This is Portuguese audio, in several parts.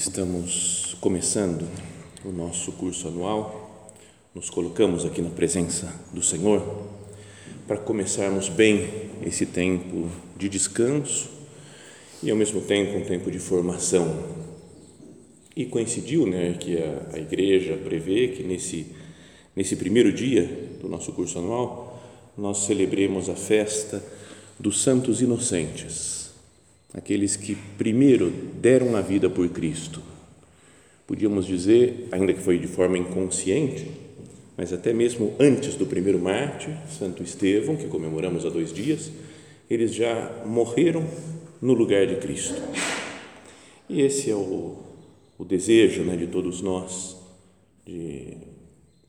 Estamos começando o nosso curso anual, nos colocamos aqui na presença do Senhor para começarmos bem esse tempo de descanso e ao mesmo tempo um tempo de formação. E coincidiu, né, que a, a igreja prevê que nesse nesse primeiro dia do nosso curso anual nós celebremos a festa dos santos inocentes aqueles que primeiro deram a vida por Cristo. Podíamos dizer, ainda que foi de forma inconsciente, mas até mesmo antes do primeiro mártir, Santo Estevão, que comemoramos há dois dias, eles já morreram no lugar de Cristo. E esse é o, o desejo né, de todos nós, de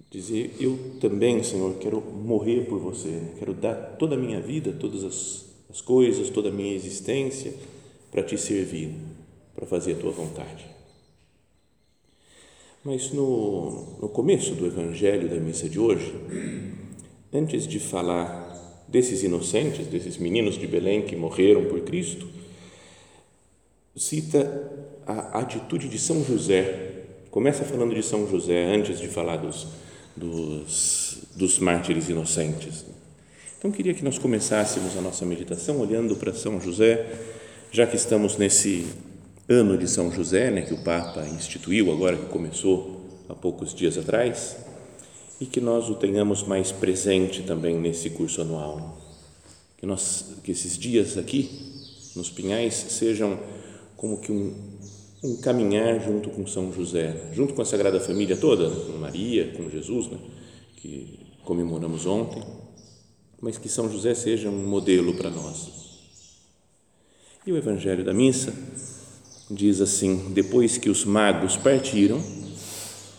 dizer: Eu também, Senhor, quero morrer por você, quero dar toda a minha vida, todas as, as coisas, toda a minha existência para te servir, para fazer a tua vontade. Mas no, no começo do Evangelho da missa de hoje, antes de falar desses inocentes, desses meninos de Belém que morreram por Cristo, cita a atitude de São José. Começa falando de São José antes de falar dos, dos, dos mártires inocentes. Então, queria que nós começássemos a nossa meditação olhando para São José já que estamos nesse ano de São José, né, que o Papa instituiu agora que começou há poucos dias atrás, e que nós o tenhamos mais presente também nesse curso anual. Que nós que esses dias aqui nos Pinhais sejam como que um, um caminhar junto com São José, junto com a Sagrada Família toda, né, com Maria, com Jesus, né, que comemoramos ontem, mas que São José seja um modelo para nós e o Evangelho da Missa diz assim: depois que os magos partiram,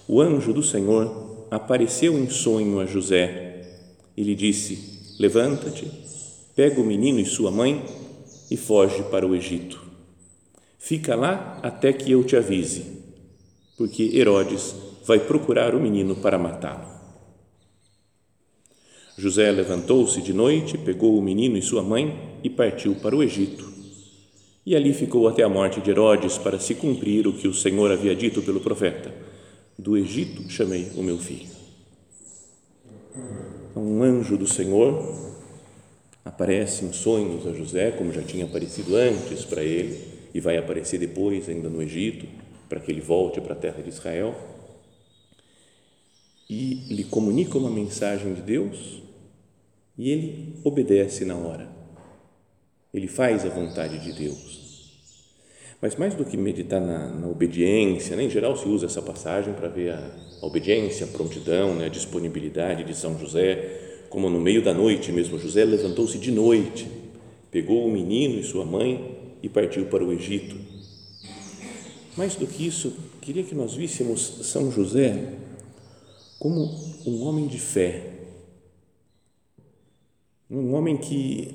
o anjo do Senhor apareceu em sonho a José e lhe disse: Levanta-te, pega o menino e sua mãe e foge para o Egito. Fica lá até que eu te avise, porque Herodes vai procurar o menino para matá-lo. José levantou-se de noite, pegou o menino e sua mãe e partiu para o Egito e ali ficou até a morte de Herodes para se cumprir o que o Senhor havia dito pelo profeta: Do Egito chamei o meu filho. Um anjo do Senhor aparece em sonhos a José, como já tinha aparecido antes para ele, e vai aparecer depois, ainda no Egito, para que ele volte para a terra de Israel. E lhe comunica uma mensagem de Deus e ele obedece na hora ele faz a vontade de Deus. Mas mais do que meditar na, na obediência, né? em geral se usa essa passagem para ver a, a obediência, a prontidão, né? a disponibilidade de São José, como no meio da noite mesmo, José levantou-se de noite, pegou o menino e sua mãe e partiu para o Egito. Mais do que isso, queria que nós víssemos São José como um homem de fé, um homem que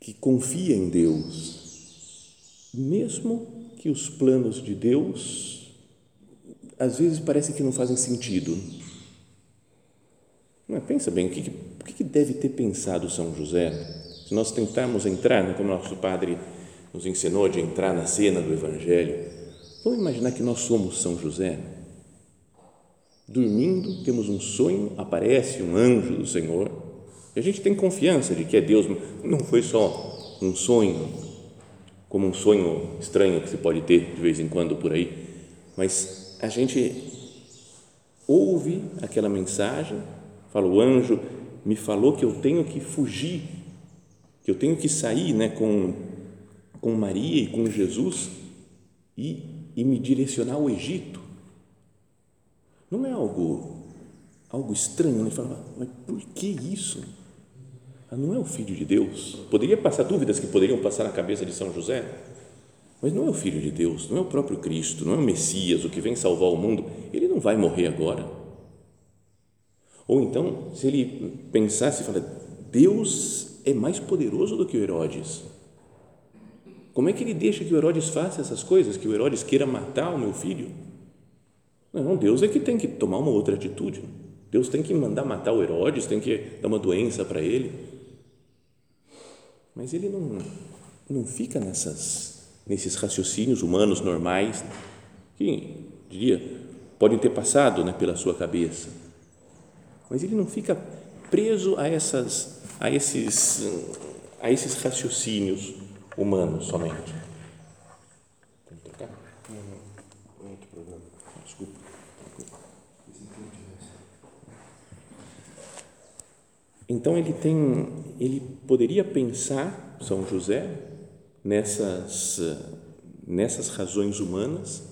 que confia em Deus, mesmo que os planos de Deus às vezes parece que não fazem sentido. Mas pensa bem, o que, o que deve ter pensado São José se nós tentarmos entrar, né, como nosso padre nos ensinou de entrar na cena do Evangelho, vamos imaginar que nós somos São José. Dormindo, temos um sonho, aparece um anjo do Senhor a gente tem confiança de que é Deus, não foi só um sonho. como um sonho estranho que se pode ter de vez em quando por aí, mas a gente ouve aquela mensagem, fala, o anjo me falou que eu tenho que fugir, que eu tenho que sair né, com, com Maria e com Jesus e, e me direcionar ao Egito. Não é algo, algo estranho, né? Fala, mas por que isso? Ah, não é o Filho de Deus? Poderia passar dúvidas que poderiam passar na cabeça de São José, mas não é o Filho de Deus, não é o próprio Cristo, não é o Messias, o que vem salvar o mundo. Ele não vai morrer agora. Ou então, se ele pensasse e falar, Deus é mais poderoso do que o Herodes. Como é que ele deixa que o Herodes faça essas coisas, que o Herodes queira matar o meu filho? Não, Deus é que tem que tomar uma outra atitude. Deus tem que mandar matar o Herodes, tem que dar uma doença para ele. Mas ele não, não fica nessas, nesses raciocínios humanos normais que, diria, podem ter passado né, pela sua cabeça. Mas ele não fica preso a, essas, a, esses, a esses raciocínios humanos somente. Então ele tem, ele poderia pensar São José nessas nessas razões humanas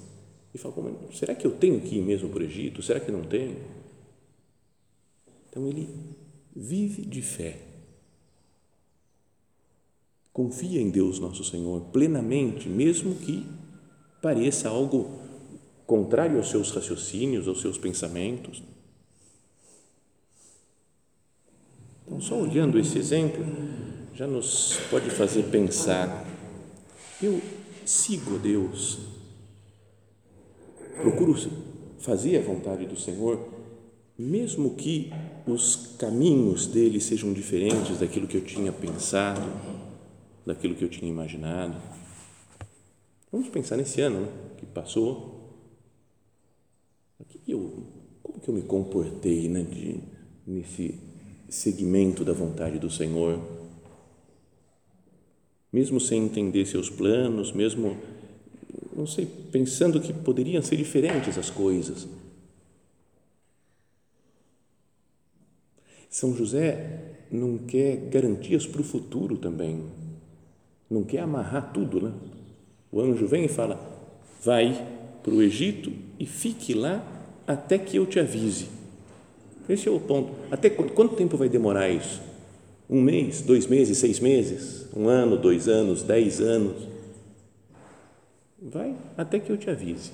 e falar, será que eu tenho que ir mesmo para o Egito? Será que não tenho? Então ele vive de fé. Confia em Deus nosso Senhor plenamente, mesmo que pareça algo contrário aos seus raciocínios, aos seus pensamentos. Então, só olhando esse exemplo, já nos pode fazer pensar: eu sigo Deus, procuro fazer a vontade do Senhor, mesmo que os caminhos dele sejam diferentes daquilo que eu tinha pensado, daquilo que eu tinha imaginado. Vamos pensar nesse ano né, que passou. Eu, como que eu me comportei né, de, nesse seguimento da vontade do Senhor, mesmo sem entender seus planos, mesmo, não sei, pensando que poderiam ser diferentes as coisas. São José não quer garantias para o futuro também, não quer amarrar tudo, né? O anjo vem e fala: vai para o Egito e fique lá até que eu te avise. Esse é o ponto. Até quanto, quanto tempo vai demorar isso? Um mês, dois meses, seis meses, um ano, dois anos, dez anos? Vai até que eu te avise.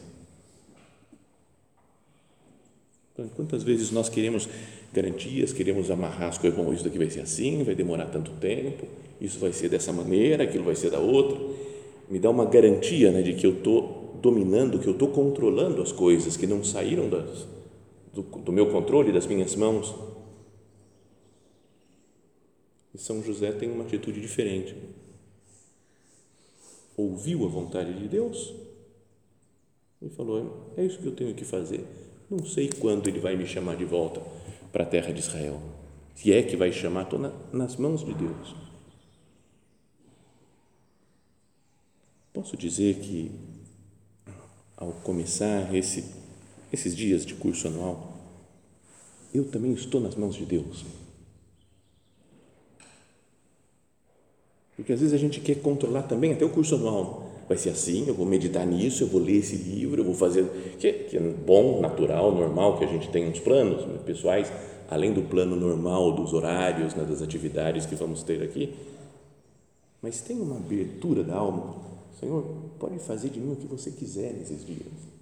Então, quantas vezes nós queremos garantias, queremos amarrar as coisas, bom, isso daqui vai ser assim, vai demorar tanto tempo, isso vai ser dessa maneira, aquilo vai ser da outra. Me dá uma garantia né, de que eu estou dominando, que eu estou controlando as coisas, que não saíram das, do, do meu controle, das minhas mãos. E São José tem uma atitude diferente. Ouviu a vontade de Deus e falou: É isso que eu tenho que fazer. Não sei quando ele vai me chamar de volta para a terra de Israel. Se é que vai chamar, estou na, nas mãos de Deus. Posso dizer que, ao começar esse esses dias de curso anual, eu também estou nas mãos de Deus. Porque às vezes a gente quer controlar também até o curso anual. Vai ser assim, eu vou meditar nisso, eu vou ler esse livro, eu vou fazer. Que, que é bom, natural, normal, que a gente tenha uns planos pessoais, além do plano normal dos horários, né, das atividades que vamos ter aqui. Mas tem uma abertura da alma. Senhor, pode fazer de mim o que você quiser nesses dias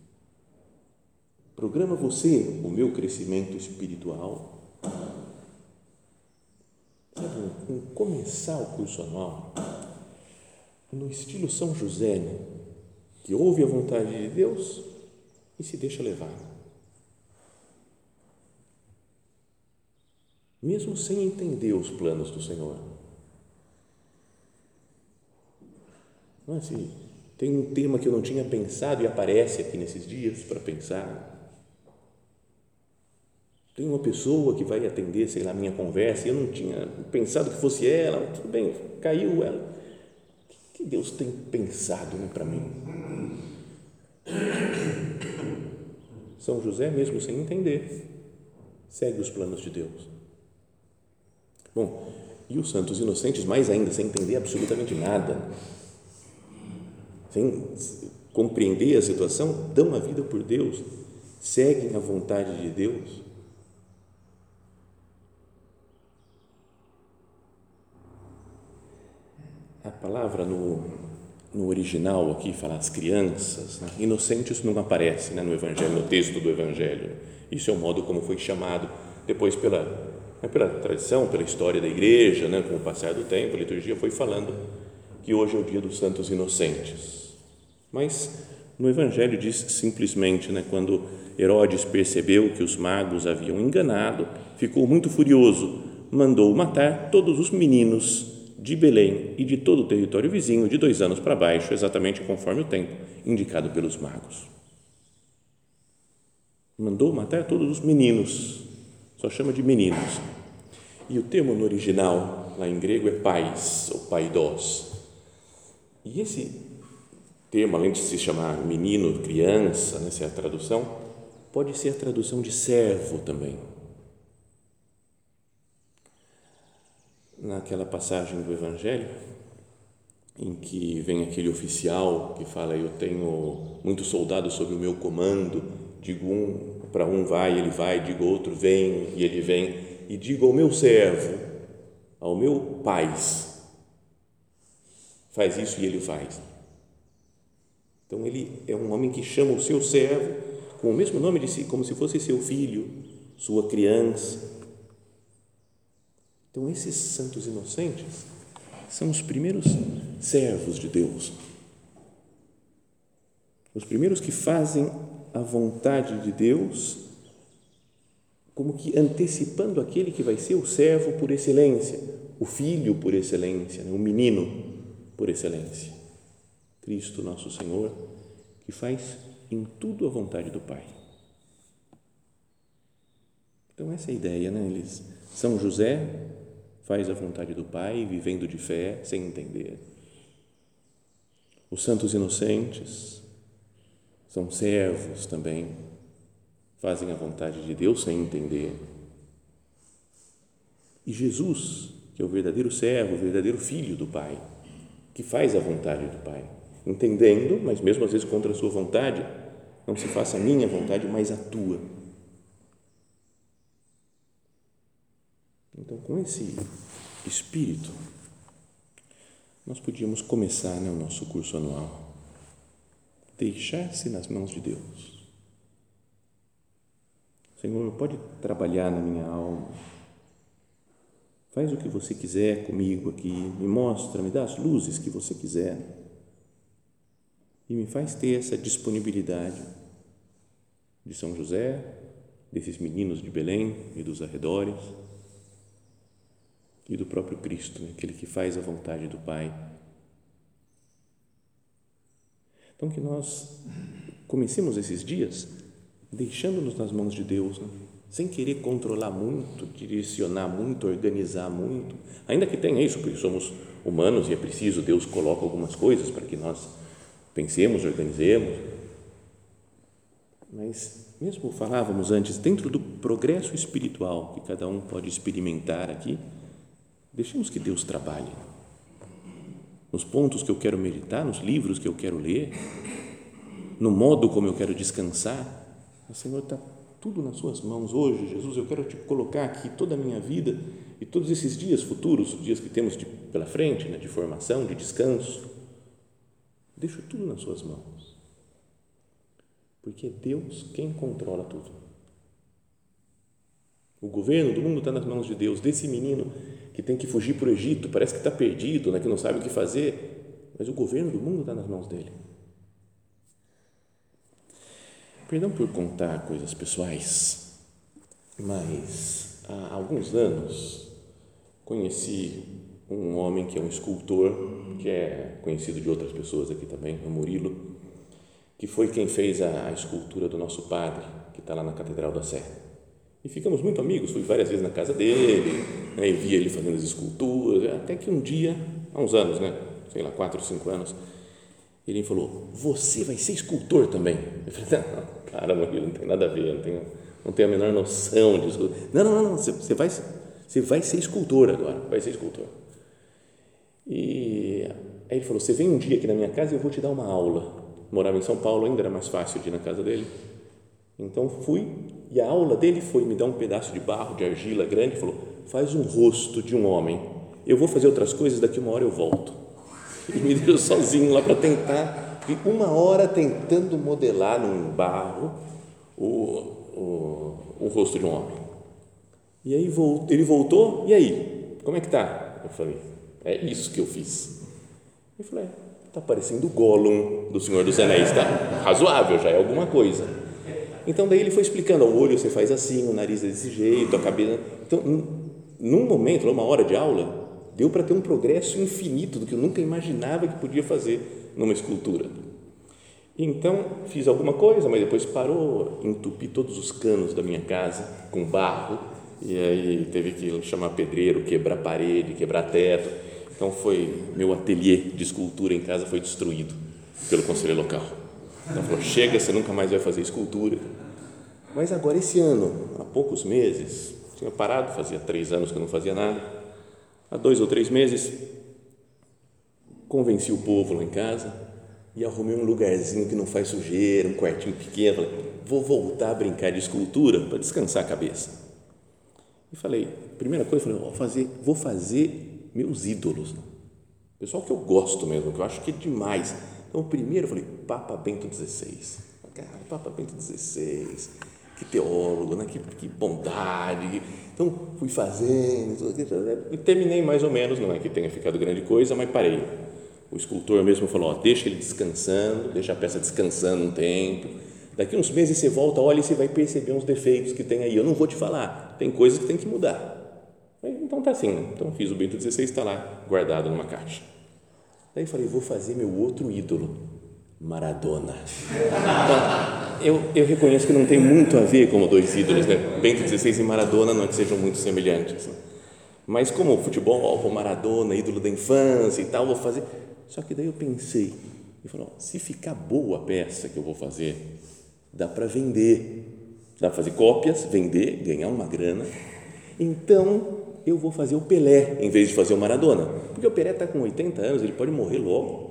Programa você o meu crescimento espiritual. Sabe, com começar o curso anual no estilo São José, né? que ouve a vontade de Deus e se deixa levar. Mesmo sem entender os planos do Senhor. Não é assim, tem um tema que eu não tinha pensado e aparece aqui nesses dias para pensar. Tem uma pessoa que vai atender, sei lá, minha conversa, e eu não tinha pensado que fosse ela, tudo bem, caiu ela. que Deus tem pensado né, para mim? São José, mesmo sem entender, segue os planos de Deus. Bom, e os santos inocentes, mais ainda, sem entender absolutamente nada, sem compreender a situação, dão a vida por Deus, seguem a vontade de Deus. A palavra no, no original aqui fala as crianças, né? inocentes não aparece né, no Evangelho, no texto do Evangelho. Isso é o modo como foi chamado depois pela, né, pela tradição, pela história da igreja, né, com o passar do tempo, a liturgia foi falando que hoje é o dia dos santos inocentes. Mas no Evangelho diz simplesmente, né, quando Herodes percebeu que os magos haviam enganado, ficou muito furioso, mandou matar todos os meninos de Belém e de todo o território vizinho, de dois anos para baixo, exatamente conforme o tempo indicado pelos magos. Mandou matar todos os meninos, só chama de meninos. E o termo no original, lá em grego, é pais, ou paidos. E esse termo, além de se chamar menino, criança, né, essa é a tradução, pode ser a tradução de servo também naquela passagem do Evangelho em que vem aquele oficial que fala eu tenho muitos soldados sob o meu comando digo um para um vai ele vai digo outro vem e ele vem e digo ao meu servo ao meu pai faz isso e ele faz. Então ele é um homem que chama o seu servo com o mesmo nome de si como se fosse seu filho sua criança então, esses santos inocentes são os primeiros servos de Deus, os primeiros que fazem a vontade de Deus, como que antecipando aquele que vai ser o servo por excelência, o filho por excelência, né? o menino por excelência. Cristo, nosso Senhor, que faz em tudo a vontade do Pai. Então, essa é a ideia, né? Eles, São José faz a vontade do Pai, vivendo de fé, sem entender. Os santos inocentes são servos também, fazem a vontade de Deus sem entender. E Jesus, que é o verdadeiro servo, o verdadeiro filho do Pai, que faz a vontade do Pai, entendendo, mas mesmo às vezes contra a sua vontade, não se faça a minha vontade, mas a tua Então, com esse espírito, nós podíamos começar né, o nosso curso anual. Deixar-se nas mãos de Deus. Senhor, pode trabalhar na minha alma. Faz o que você quiser comigo aqui. Me mostra, me dá as luzes que você quiser. E me faz ter essa disponibilidade de São José, desses meninos de Belém e dos arredores e do próprio Cristo, né? aquele que faz a vontade do Pai. Então, que nós comecemos esses dias deixando-nos nas mãos de Deus, né? sem querer controlar muito, direcionar muito, organizar muito, ainda que tenha isso, porque somos humanos e é preciso, Deus coloca algumas coisas para que nós pensemos, organizemos. Mas, mesmo falávamos antes, dentro do progresso espiritual que cada um pode experimentar aqui, Deixemos que Deus trabalhe nos pontos que eu quero meditar, nos livros que eu quero ler, no modo como eu quero descansar. O Senhor está tudo nas Suas mãos hoje, Jesus. Eu quero te colocar aqui toda a minha vida e todos esses dias futuros, os dias que temos de, pela frente, né, de formação, de descanso. Deixo tudo nas Suas mãos, porque é Deus quem controla tudo. O governo do mundo está nas mãos de Deus, desse menino que tem que fugir para o Egito, parece que está perdido, né, que não sabe o que fazer, mas o governo do mundo está nas mãos dele. Perdão por contar coisas pessoais, mas há alguns anos conheci um homem que é um escultor, que é conhecido de outras pessoas aqui também, o Murilo, que foi quem fez a, a escultura do nosso padre, que está lá na Catedral da Sé. E ficamos muito amigos, fui várias vezes na casa dele, né, e via ele fazendo as esculturas, até que um dia, há uns anos, né, sei lá, quatro, cinco anos. Ele falou: Você vai ser escultor também? Eu falei: Não, cara, não tem nada a ver, não tenho, não tenho a menor noção disso. Não, não, não, você, você, vai, você vai ser escultor agora, vai ser escultor. E aí ele falou: Você vem um dia aqui na minha casa e eu vou te dar uma aula. Morava em São Paulo, ainda era mais fácil de ir na casa dele. Então fui e a aula dele foi me dar um pedaço de barro, de argila grande, falou: Faz um rosto de um homem. Eu vou fazer outras coisas, daqui uma hora eu volto. E me deixou sozinho lá para tentar, e uma hora tentando modelar num barro o, o, o rosto de um homem. E aí ele voltou, e aí? Como é que tá? Eu falei: É isso que eu fiz. Ele falou: É, tá parecendo o Gollum do Senhor dos Anéis, tá razoável, já é alguma coisa. Então daí ele foi explicando, o olho você faz assim, o nariz é desse jeito, a cabeça. Então, num momento, numa hora de aula, deu para ter um progresso infinito do que eu nunca imaginava que podia fazer numa escultura. Então, fiz alguma coisa, mas depois parou, entupi todos os canos da minha casa com barro, e aí teve que chamar pedreiro, quebrar parede, quebrar teto. Então, foi meu ateliê de escultura em casa foi destruído pelo conselho local. Então, falou: chega, você nunca mais vai fazer escultura. Mas agora, esse ano, há poucos meses, tinha parado, fazia três anos que eu não fazia nada. Há dois ou três meses, convenci o povo lá em casa e arrumei um lugarzinho que não faz sujeira, um quartinho pequeno. Falei, vou voltar a brincar de escultura para descansar a cabeça. E falei, primeira coisa, falei, vou fazer, vou fazer meus ídolos. Pessoal que eu gosto mesmo, que eu acho que é demais. Então, primeiro eu falei, Papa Bento XVI. Cara, Papa Bento XVI, que teólogo, né? que, que bondade. Então, fui fazendo, e terminei mais ou menos, não é que tenha ficado grande coisa, mas parei. O escultor mesmo falou, ó, deixa ele descansando, deixa a peça descansando um tempo. Daqui uns meses você volta, olha e você vai perceber uns defeitos que tem aí. Eu não vou te falar, tem coisas que tem que mudar. Então tá assim, né? então fiz o Bento XVI, está lá guardado numa caixa. Daí falei, vou fazer meu outro ídolo, Maradona. Então, eu, eu reconheço que não tem muito a ver como dois ídolos, né? Bento XVI e Maradona não é que sejam muito semelhantes. Né? Mas como futebol, o Maradona, ídolo da infância e tal, vou fazer. Só que daí eu pensei, e falou, se ficar boa a peça que eu vou fazer, dá para vender, dá para fazer cópias, vender, ganhar uma grana. Então eu vou fazer o Pelé em vez de fazer o Maradona, porque o Pelé está com 80 anos, ele pode morrer logo.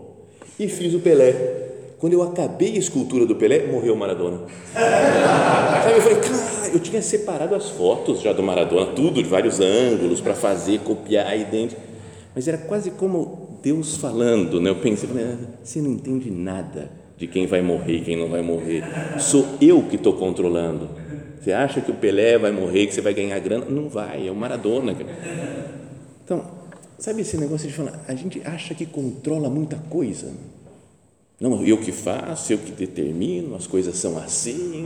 E fiz o Pelé. Quando eu acabei a escultura do Pelé, morreu o Maradona. Sabe, eu falei, cara, eu tinha separado as fotos já do Maradona, tudo de vários ângulos para fazer, copiar idêntico. Mas era quase como Deus falando, né? Eu pensei, você não entende nada de quem vai morrer e quem não vai morrer. Sou eu que estou controlando. Você acha que o Pelé vai morrer, que você vai ganhar grana? Não vai, é o Maradona. Então, sabe esse negócio de falar, a gente acha que controla muita coisa. Não, eu que faço, eu que determino, as coisas são assim,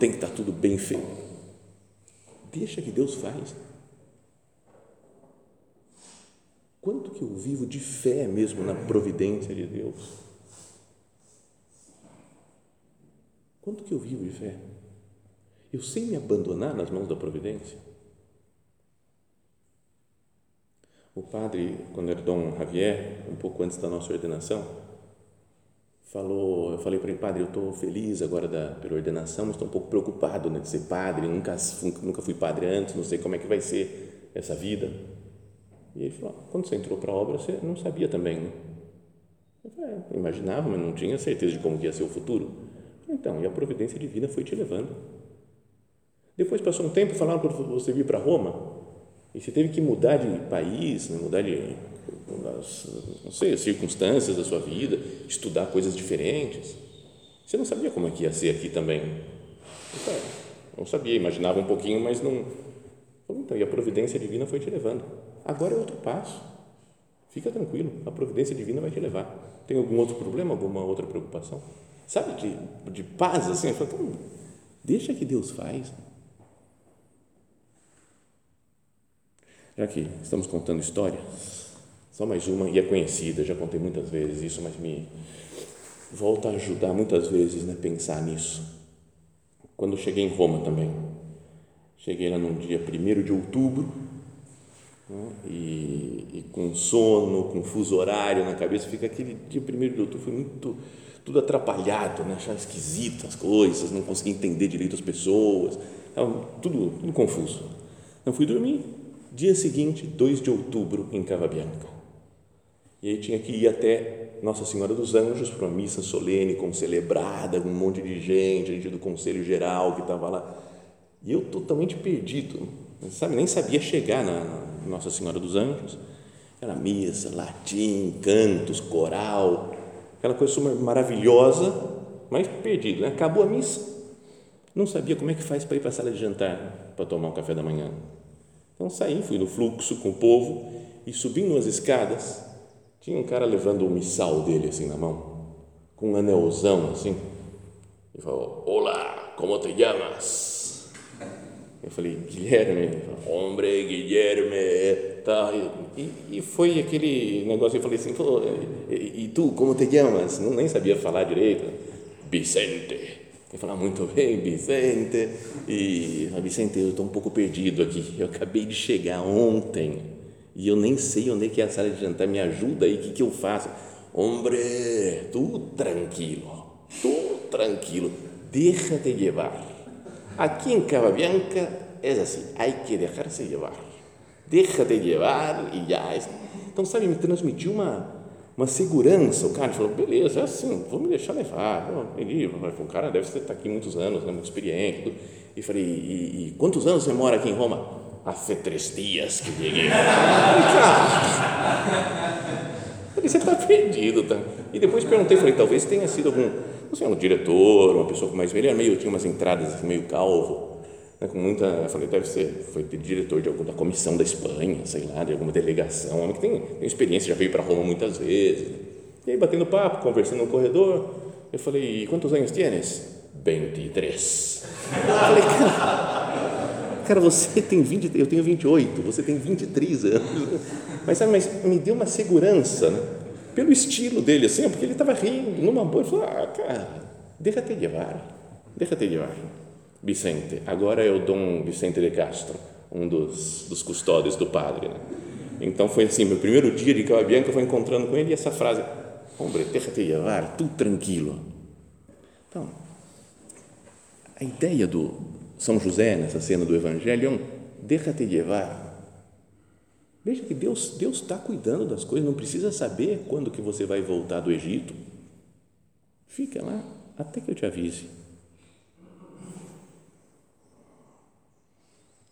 tem que estar tudo bem feito. Deixa que Deus faz. Quanto que eu vivo de fé mesmo na providência de Deus? Quanto que eu vivo de fé? Eu sei me abandonar nas mãos da providência? O padre, quando era Dom Javier, um pouco antes da nossa ordenação, falou, eu falei para ele, padre, eu estou feliz agora da, pela ordenação, mas estou um pouco preocupado né, de ser padre, nunca, nunca fui padre antes, não sei como é que vai ser essa vida. E ele falou, quando você entrou para a obra, você não sabia também, né? Eu falei, é, imaginava, mas não tinha certeza de como ia ser o futuro. Então, e a providência divina foi te levando. Depois passou um tempo, falaram para você vir para Roma, e você teve que mudar de país, né, mudar de, não sei, as circunstâncias da sua vida, estudar coisas diferentes. Você não sabia como é que ia ser aqui também. Não sabia, imaginava um pouquinho, mas não. Então, e a providência divina foi te levando. Agora é outro passo. Fica tranquilo, a providência divina vai te levar. Tem algum outro problema, alguma outra preocupação? Sabe, de, de paz, assim, eu falo, então, deixa que Deus faz. Já que estamos contando história, só mais uma, e é conhecida, já contei muitas vezes isso, mas me volta a ajudar muitas vezes né, pensar nisso. Quando cheguei em Roma também, cheguei lá num dia 1 de outubro, né? e, e, com sono, com fuso horário na cabeça, fica aquele dia primeiro de outubro foi muito tudo atrapalhado, né? achava esquisito as coisas, não conseguia entender direito as pessoas, tudo, tudo confuso. Não fui dormir. Dia seguinte, 2 de outubro, em Cava Bianca. E aí tinha que ir até Nossa Senhora dos Anjos para uma missa solene, concelebrada, com um monte de gente, gente do Conselho Geral que estava lá. E eu totalmente perdido, sabe? Nem sabia chegar na, Nossa Senhora dos Anjos. Era missa, latim, cantos, coral, aquela coisa maravilhosa, mas perdido. Né? Acabou a missa, não sabia como é que faz para ir para a sala de jantar para tomar um café da manhã. Então saí, fui no fluxo com o povo e subindo as escadas, tinha um cara levando o missal dele assim na mão, com um anelzão assim. E falou: Olá, como te chamas? Eu falei: Guilherme. Ele falou, Hombre, Guilherme. Tá. E, e foi aquele negócio. Eu falei assim: e, e tu, como te chamas? Não, nem sabia falar direito. Vicente. Ele falou: Muito bem, Vicente. E Vicente, eu estou um pouco perdido aqui. Eu acabei de chegar ontem e eu nem sei onde é que é a sala de jantar, me ajuda aí, o que, que eu faço? Hombre, tu tranquilo, tu tranquilo, déjate llevar. Aqui em Cava Bianca é assim, hay que dejar-se llevar, déjate llevar e já. Então, sabe, me transmitiu uma, uma segurança. O cara falou, beleza, é assim, vou me deixar levar. O cara deve estar aqui muitos anos, né, muito experiente. E falei, e, e quantos anos você mora aqui em Roma? Hace três dias que cheguei. você está perdido, tá? E depois perguntei, falei, talvez tenha sido algum, não sei, um diretor, uma pessoa mais era meio, tinha umas entradas assim, meio calvo, né, com muita, eu falei, deve ser, foi diretor de alguma comissão da Espanha, sei lá, de alguma delegação, homem que tem, tem experiência, já veio para Roma muitas vezes. E aí, batendo papo, conversando no corredor, eu falei, quantos anos tienes? 23. Eu falei, cara, Cara, você tem 20, eu tenho 28, você tem 23 anos. Mas sabe, mas me deu uma segurança, né? Pelo estilo dele, assim, porque ele estava rindo, numa boa, ele falou: Ah, cara, deixa-te levar, deixa-te levar. Vicente, agora é o Dom Vicente de Castro, um dos, dos custódios do padre. Né? Então foi assim: meu primeiro dia de Cava Bianca foi encontrando com ele e essa frase: Hombre, deixa-te levar, tu tranquilo. Então, a ideia do, são José, nessa cena do Evangelho, é um deixa-te levar. Veja que Deus Deus está cuidando das coisas, não precisa saber quando que você vai voltar do Egito. Fica lá até que eu te avise.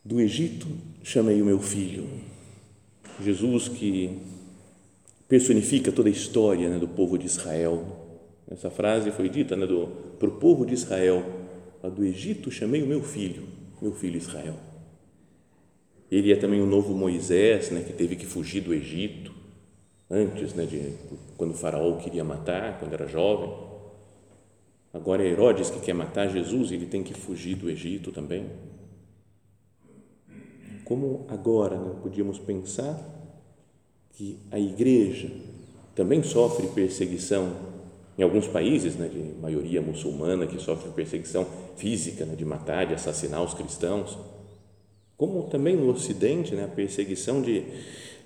Do Egito chamei o meu filho. Jesus que personifica toda a história né, do povo de Israel. Essa frase foi dita né, para o povo de Israel do Egito chamei o meu filho, meu filho Israel. Ele é também o novo Moisés, né, que teve que fugir do Egito antes, né, de quando o faraó queria matar, quando era jovem. Agora é Herodes que quer matar Jesus, ele tem que fugir do Egito também. Como agora né, podíamos pensar que a igreja também sofre perseguição em alguns países, né, de maioria muçulmana, que sofre perseguição física, né, de matar, de assassinar os cristãos, como também no Ocidente, né, a perseguição de,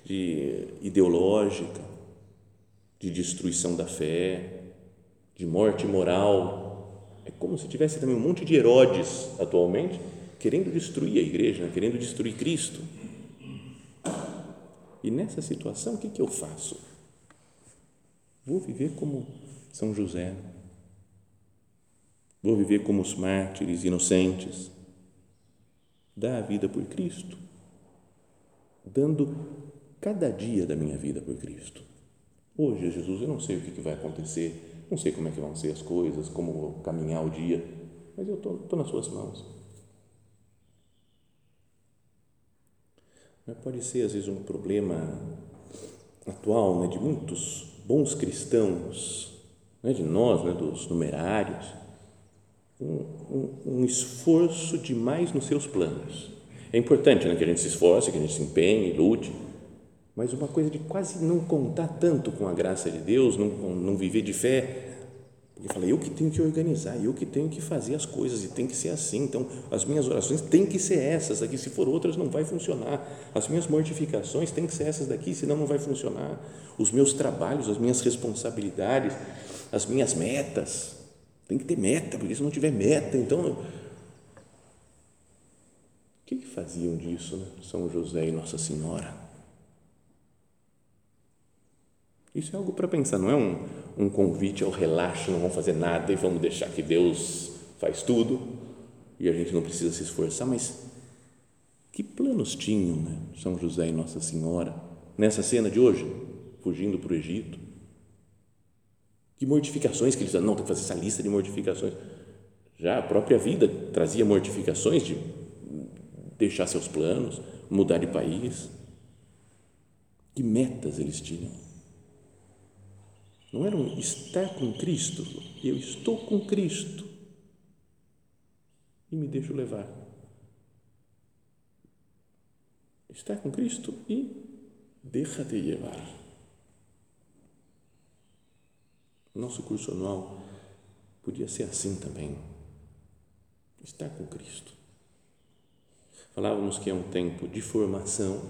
de ideológica, de destruição da fé, de morte moral. É como se tivesse também um monte de Herodes atualmente querendo destruir a igreja, né, querendo destruir Cristo. E nessa situação, o que, que eu faço? Vou viver como são José. Vou viver como os mártires inocentes. Dar a vida por Cristo, dando cada dia da minha vida por Cristo. Hoje, Jesus, eu não sei o que vai acontecer, não sei como é que vão ser as coisas, como vou caminhar o dia, mas eu estou nas suas mãos. Pode ser, às vezes, um problema atual né, de muitos bons cristãos né, de nós, né, dos numerários, um, um, um, esforço demais nos seus planos. É importante né, que a gente se esforce, que a gente se empenhe, lute, mas uma coisa de quase não contar tanto com a graça de Deus, não, não viver de fé Porque fala, eu que tenho que organizar, eu que tenho que fazer as coisas e tem que ser assim. Então, as minhas orações têm que ser essas daqui, se for outras não vai funcionar. As minhas mortificações têm que ser essas daqui, senão não vai funcionar. Os meus trabalhos, as minhas responsabilidades, as minhas metas, tem que ter meta, porque se não tiver meta, então o que, que faziam disso, né? São José e Nossa Senhora? Isso é algo para pensar, não é um, um convite ao relaxo, não vamos fazer nada e vamos deixar que Deus faz tudo e a gente não precisa se esforçar, mas que planos tinham né? São José e Nossa Senhora nessa cena de hoje, fugindo para o Egito? Que mortificações que eles não, tem que fazer essa lista de mortificações. Já a própria vida trazia mortificações de deixar seus planos, mudar de país. Que metas eles tinham? Não era um estar com Cristo. Eu estou com Cristo e me deixo levar. Estar com Cristo e deixa-te levar. Nosso curso anual podia ser assim também. Estar com Cristo. Falávamos que é um tempo de formação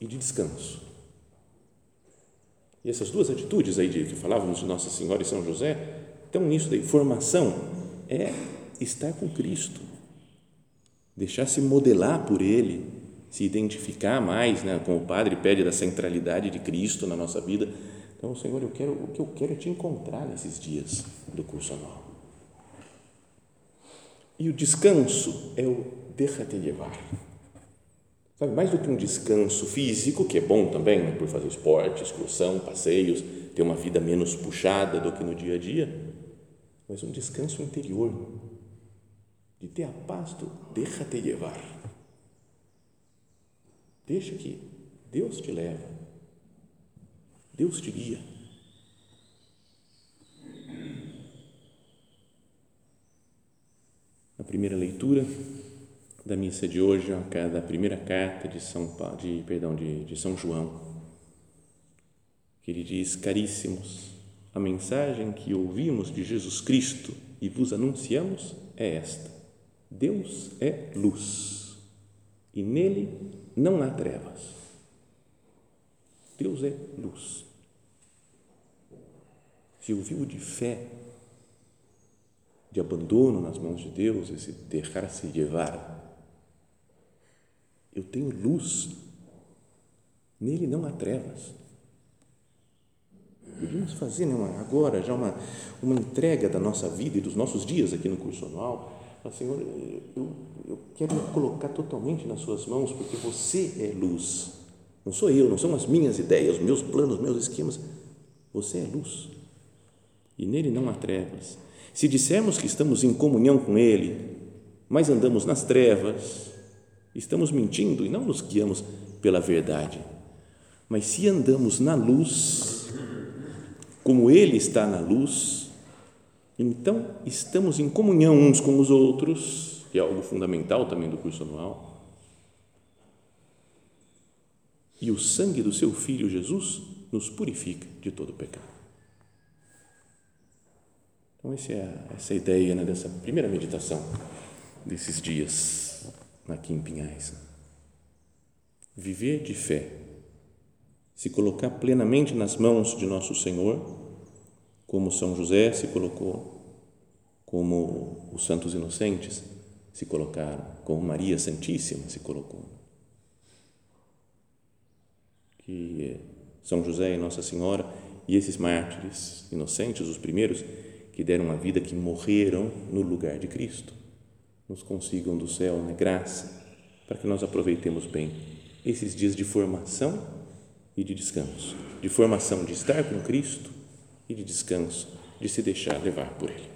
e de descanso. E essas duas atitudes aí de que falávamos de Nossa Senhora e São José, estão nisso daí. Formação é estar com Cristo, deixar se modelar por Ele, se identificar mais, né, como o Padre pede da centralidade de Cristo na nossa vida. Então, Senhor, eu quero, o que eu quero é te encontrar nesses dias do curso anual. E o descanso é o deixa-te levar Sabe, mais do que um descanso físico, que é bom também, né, por fazer esporte, excursão, passeios, ter uma vida menos puxada do que no dia a dia, mas um descanso interior, de ter a paz do deixa-te levar. Deixa que Deus te leva, Deus te guia. Na primeira leitura, da missa de hoje, da primeira carta de São, de, perdão, de, de São João, que ele diz: Caríssimos, a mensagem que ouvimos de Jesus Cristo e vos anunciamos é esta: Deus é luz e nele não há trevas. Deus é luz. Se eu vivo de fé, de abandono nas mãos de Deus, esse deixar-se levar, eu tenho luz, nele não há trevas. Podíamos fazer né, uma, agora já uma, uma entrega da nossa vida e dos nossos dias aqui no curso anual. Senhor, eu, eu quero me colocar totalmente nas Suas mãos, porque você é luz. Não sou eu, não são as minhas ideias, os meus planos, os meus esquemas. Você é luz. E nele não há trevas. Se dissermos que estamos em comunhão com Ele, mas andamos nas trevas, estamos mentindo e não nos guiamos pela verdade. Mas se andamos na luz, como Ele está na luz, então estamos em comunhão uns com os outros, que é algo fundamental também do curso anual. E o sangue do seu Filho Jesus nos purifica de todo pecado. Então, essa é essa é a ideia né, dessa primeira meditação desses dias aqui em Pinhais. Viver de fé, se colocar plenamente nas mãos de nosso Senhor, como São José se colocou, como os santos inocentes se colocaram, como Maria Santíssima se colocou. Que São José e Nossa Senhora e esses mártires inocentes, os primeiros que deram a vida, que morreram no lugar de Cristo nos consigam do céu né, graça para que nós aproveitemos bem esses dias de formação e de descanso, de formação de estar com Cristo e de descanso de se deixar levar por Ele.